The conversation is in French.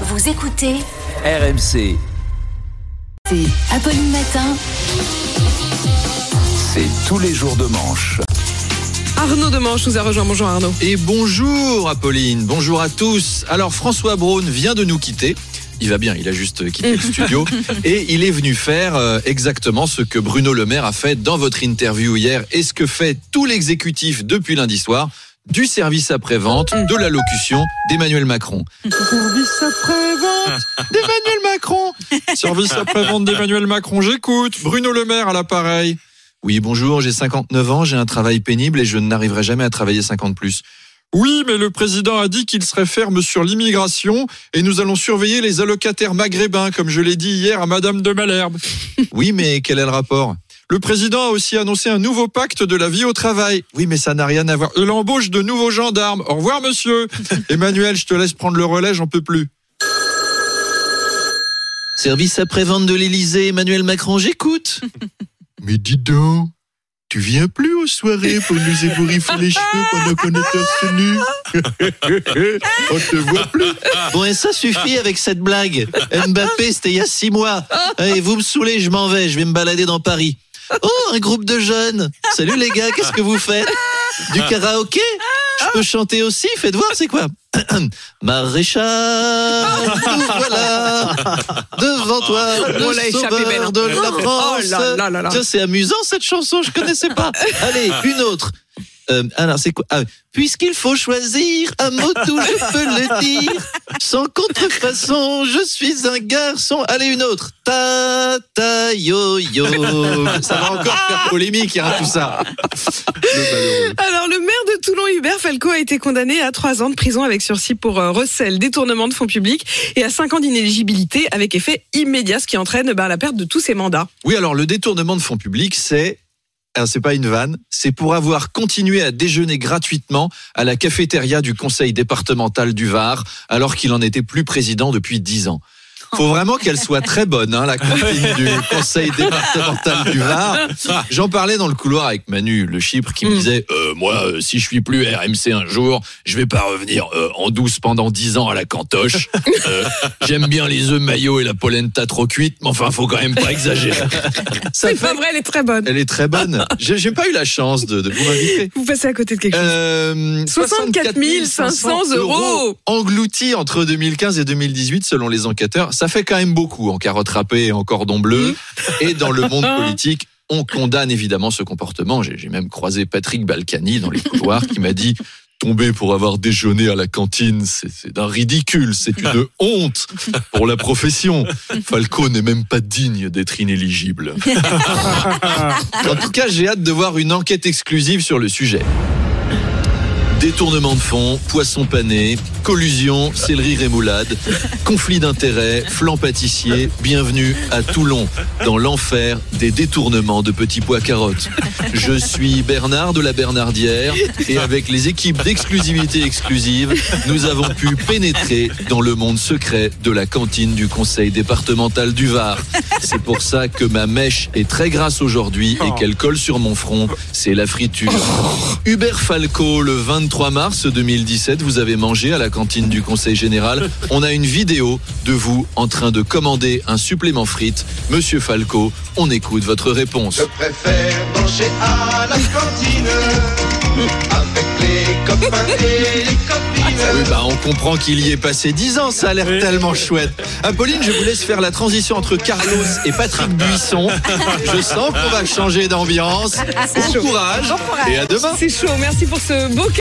Vous écoutez RMC, c'est Apolline Matin. c'est tous les jours de manche. Arnaud Demanche nous a rejoint. Bonjour Arnaud. Et bonjour Apolline, bonjour à tous. Alors François Braun vient de nous quitter. Il va bien, il a juste quitté le studio et il est venu faire euh, exactement ce que Bruno Le Maire a fait dans votre interview hier et ce que fait tout l'exécutif depuis lundi soir du service après-vente, de la locution d'Emmanuel Macron. Service après-vente d'Emmanuel Macron. Service après-vente d'Emmanuel Macron, j'écoute. Bruno Le Maire à l'appareil. Oui, bonjour, j'ai 59 ans, j'ai un travail pénible et je n'arriverai jamais à travailler 50 plus. Oui, mais le président a dit qu'il serait ferme sur l'immigration et nous allons surveiller les allocataires maghrébins, comme je l'ai dit hier à Madame de Malherbe. Oui, mais quel est le rapport? Le président a aussi annoncé un nouveau pacte de la vie au travail. Oui, mais ça n'a rien à voir. Et l'embauche de nouveaux gendarmes. Au revoir, monsieur. Emmanuel, je te laisse prendre le relais, j'en peux plus. Service après-vente de l'Élysée, Emmanuel Macron, j'écoute. Mais dis donc, tu viens plus aux soirées pour nous ébouriffer les cheveux pendant qu'on est torse nu On te voit plus. Bon, et ça suffit avec cette blague. Mbappé, c'était il y a six mois. Allez, vous me saoulez, je m'en vais, je vais me balader dans Paris. Oh, un groupe de jeunes. Salut les gars, qu'est-ce que vous faites? Du karaoké? Je peux chanter aussi, faites voir, c'est quoi? Maréchal, nous voilà devant toi, On le l'a échappé sauveur belle, hein. de la France. Oh là là là là. Tiens, c'est amusant cette chanson, je connaissais pas. Allez, une autre. Euh, alors, c'est quoi? Ah, Puisqu'il faut choisir un mot tout, je peux le dire. Sans contrefaçon, je suis un garçon. Allez, une autre. Ta ta yo yo. Ça va encore faire polémique, hein, tout ça. Alors, le maire de Toulon, Hubert Falco, a été condamné à 3 ans de prison avec sursis pour euh, recel, détournement de fonds publics et à 5 ans d'inéligibilité avec effet immédiat, ce qui entraîne bah, la perte de tous ses mandats. Oui, alors le détournement de fonds publics, c'est c'est pas une vanne, c'est pour avoir continué à déjeuner gratuitement à la cafétéria du conseil départemental du Var, alors qu'il en était plus président depuis dix ans. Faut vraiment qu'elle soit très bonne, hein, la cantine du conseil départemental du Var. J'en parlais dans le couloir avec Manu, le Chypre, qui me disait euh, Moi, euh, si je suis plus RMC un jour, je vais pas revenir euh, en douce pendant dix ans à la cantoche. Euh, J'aime bien les œufs maillots et la polenta trop cuite, mais enfin, faut quand même pas exagérer. C'est fait- pas vrai, elle est très bonne. elle est très bonne. J'ai j'ai pas eu la chance de, de vous inviter. Vous passez à côté de quelque chose. Euh, 64 500 euros. engloutis entre 2015 et 2018 selon les enquêteurs. Ça fait quand même beaucoup en carotte râpée et en cordon bleu. Et dans le monde politique, on condamne évidemment ce comportement. J'ai même croisé Patrick Balkany dans les couloirs qui m'a dit tomber pour avoir déjeuné à la cantine, c'est c'est d'un ridicule, c'est une honte pour la profession. Falco n'est même pas digne d'être inéligible. En tout cas, j'ai hâte de voir une enquête exclusive sur le sujet. Détournement de fonds, poisson pané, collusion, céleri rémoulade, conflit d'intérêts, flan pâtissier, bienvenue à Toulon, dans l'enfer des détournements de petits pois carottes. Je suis Bernard de la Bernardière et avec les équipes d'exclusivité exclusive, nous avons pu pénétrer dans le monde secret de la cantine du conseil départemental du Var. C'est pour ça que ma mèche est très grasse aujourd'hui et qu'elle colle sur mon front. C'est la friture. Hubert Falco, le 23 mars 2017, vous avez mangé à la cantine du Conseil Général. On a une vidéo de vous en train de commander un supplément frites. Monsieur Falco, on écoute votre réponse. Je préfère manger à la cantine avec les copains et les copines. Oui, bah, on comprend qu'il y est passé 10 ans, ça a l'air tellement chouette. Apolline, je vous laisse faire la transition entre Carlos et Patrick Buisson. Je sens qu'on va changer d'ambiance. Bon chaud. courage Bon courage. et à demain. C'est chaud. Merci pour ce beau